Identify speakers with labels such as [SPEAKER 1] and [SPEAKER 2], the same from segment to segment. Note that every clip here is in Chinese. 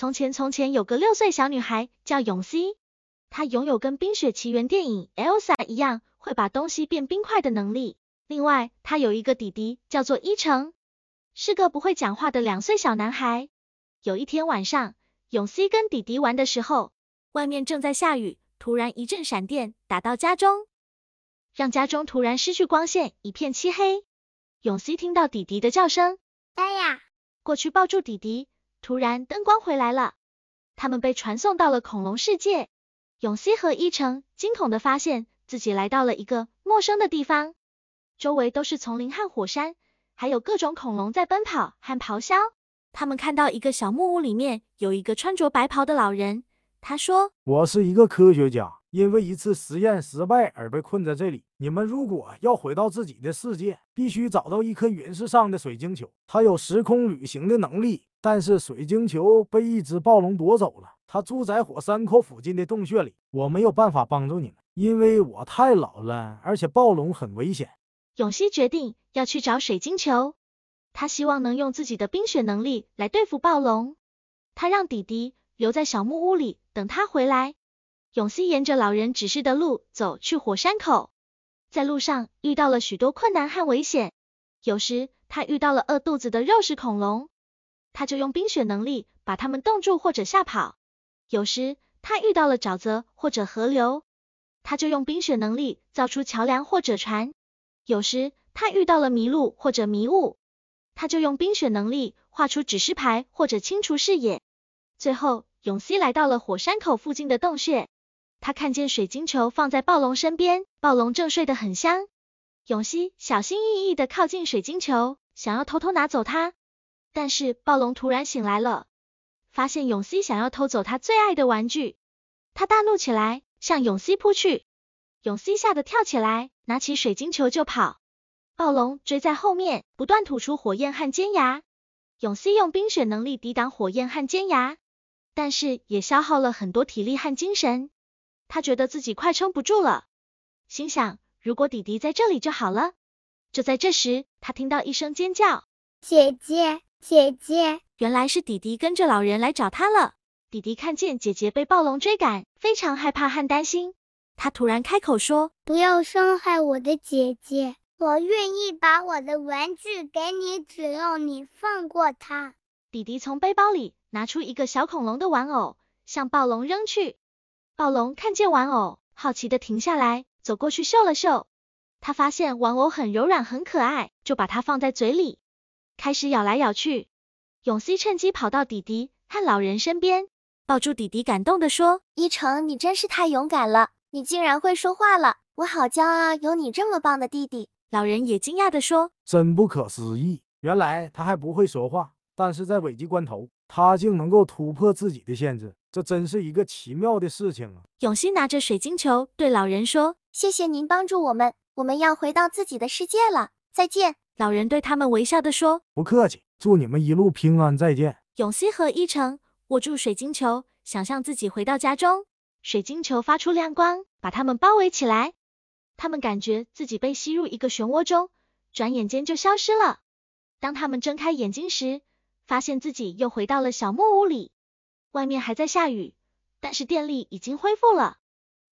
[SPEAKER 1] 从前从前有个六岁小女孩叫永熙，她拥有跟《冰雪奇缘》电影 Elsa 一样会把东西变冰块的能力。另外，她有一个弟弟叫做伊诚，是个不会讲话的两岁小男孩。有一天晚上，永熙跟弟弟玩的时候，外面正在下雨，突然一阵闪电打到家中，让家中突然失去光线，一片漆黑。永熙听到弟弟的叫声，
[SPEAKER 2] 哎呀，
[SPEAKER 1] 过去抱住弟弟。突然灯光回来了，他们被传送到了恐龙世界。永熙和伊诚惊恐的发现自己来到了一个陌生的地方，周围都是丛林和火山，还有各种恐龙在奔跑和咆哮。他们看到一个小木屋，里面有一个穿着白袍的老人。他说：“
[SPEAKER 3] 我是一个科学家，因为一次实验失败而被困在这里。你们如果要回到自己的世界，必须找到一颗陨石上的水晶球，它有时空旅行的能力。”但是水晶球被一只暴龙夺走了，它住在火山口附近的洞穴里。我没有办法帮助你们，因为我太老了，而且暴龙很危险。
[SPEAKER 1] 永熙决定要去找水晶球，他希望能用自己的冰雪能力来对付暴龙。他让弟弟留在小木屋里等他回来。永熙沿着老人指示的路走去火山口，在路上遇到了许多困难和危险，有时他遇到了饿肚子的肉食恐龙。他就用冰雪能力把它们冻住或者吓跑。有时他遇到了沼泽或者河流，他就用冰雪能力造出桥梁或者船。有时他遇到了迷路或者迷雾，他就用冰雪能力画出指示牌或者清除视野。最后，永熙来到了火山口附近的洞穴，他看见水晶球放在暴龙身边，暴龙正睡得很香。永熙小心翼翼的靠近水晶球，想要偷偷拿走它。但是暴龙突然醒来了，发现永熙想要偷走他最爱的玩具，他大怒起来，向永熙扑去。永熙吓得跳起来，拿起水晶球就跑。暴龙追在后面，不断吐出火焰和尖牙。永熙用冰雪能力抵挡火焰和尖牙，但是也消耗了很多体力和精神。他觉得自己快撑不住了，心想如果弟弟在这里就好了。就在这时，他听到一声尖叫：“
[SPEAKER 2] 姐姐！”姐姐，
[SPEAKER 1] 原来是弟弟跟着老人来找他了。弟弟看见姐姐被暴龙追赶，非常害怕和担心。他突然开口说：“
[SPEAKER 2] 不要伤害我的姐姐，我愿意把我的玩具给你，只要你放过她。”
[SPEAKER 1] 弟弟从背包里拿出一个小恐龙的玩偶，向暴龙扔去。暴龙看见玩偶，好奇的停下来，走过去嗅了嗅。他发现玩偶很柔软，很可爱，就把它放在嘴里。开始咬来咬去，永熙趁机跑到弟弟和老人身边，抱住弟弟，感动地说：“
[SPEAKER 4] 一成，你真是太勇敢了，你竟然会说话了，我好骄傲，有你这么棒的弟弟。”
[SPEAKER 1] 老人也惊讶地说：“
[SPEAKER 3] 真不可思议，原来他还不会说话，但是在危急关头，他竟能够突破自己的限制，这真是一个奇妙的事情啊！”
[SPEAKER 1] 永熙拿着水晶球对老人说：“
[SPEAKER 4] 谢谢您帮助我们，我们要回到自己的世界了，再见。”
[SPEAKER 1] 老人对他们微笑地说：“
[SPEAKER 3] 不客气，祝你们一路平安，再见。”
[SPEAKER 1] 永熙和伊诚握住水晶球，想象自己回到家中。水晶球发出亮光，把他们包围起来。他们感觉自己被吸入一个漩涡中，转眼间就消失了。当他们睁开眼睛时，发现自己又回到了小木屋里。外面还在下雨，但是电力已经恢复了。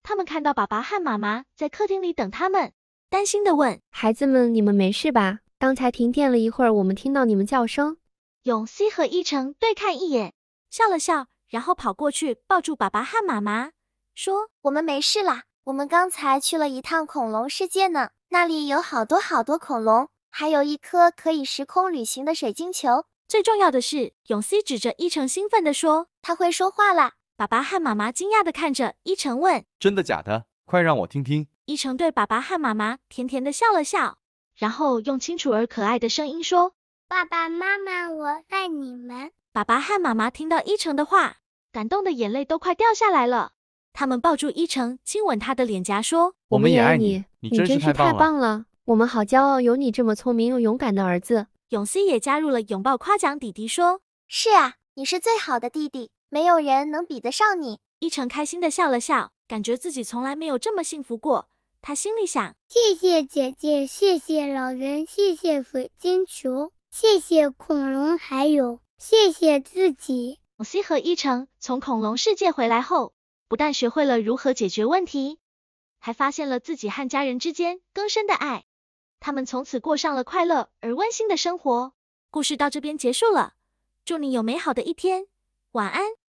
[SPEAKER 1] 他们看到爸爸和妈妈在客厅里等他们，担心的问：“
[SPEAKER 5] 孩子们，你们没事吧？”刚才停电了一会儿，我们听到你们叫声。
[SPEAKER 1] 永熙和伊诚对看一眼，笑了笑，然后跑过去抱住爸爸和妈妈，说：“
[SPEAKER 4] 我们没事啦，我们刚才去了一趟恐龙世界呢，那里有好多好多恐龙，还有一颗可以时空旅行的水晶球。
[SPEAKER 1] 最重要的是，永熙指着伊诚兴奋地说：“
[SPEAKER 4] 他会说话啦！”
[SPEAKER 1] 爸爸和妈妈惊讶地看着伊诚，问：“
[SPEAKER 6] 真的假的？快让我听听。”
[SPEAKER 1] 伊诚对爸爸和妈妈甜甜的笑了笑。然后用清楚而可爱的声音说：“
[SPEAKER 2] 爸爸妈妈，我爱你们。”
[SPEAKER 1] 爸爸和妈妈听到伊诚的话，感动的眼泪都快掉下来了。他们抱住伊诚，亲吻他的脸颊，说：“
[SPEAKER 5] 我
[SPEAKER 6] 们也爱
[SPEAKER 5] 你，
[SPEAKER 6] 你
[SPEAKER 5] 真是太
[SPEAKER 6] 棒
[SPEAKER 5] 了！我们好骄傲，有你这么聪明又勇敢的儿子。”
[SPEAKER 1] 永熙也加入了拥抱夸奖弟弟，说：“
[SPEAKER 4] 是啊，你是最好的弟弟，没有人能比得上你。”
[SPEAKER 1] 伊诚开心的笑了笑，感觉自己从来没有这么幸福过。他心里想：
[SPEAKER 2] 谢谢姐姐，谢谢老人，谢谢水晶球，谢谢恐龙，还有谢谢自己。
[SPEAKER 1] 永熙和伊诚从恐龙世界回来后，不但学会了如何解决问题，还发现了自己和家人之间更深的爱。他们从此过上了快乐而温馨的生活。故事到这边结束了，祝你有美好的一天，晚安。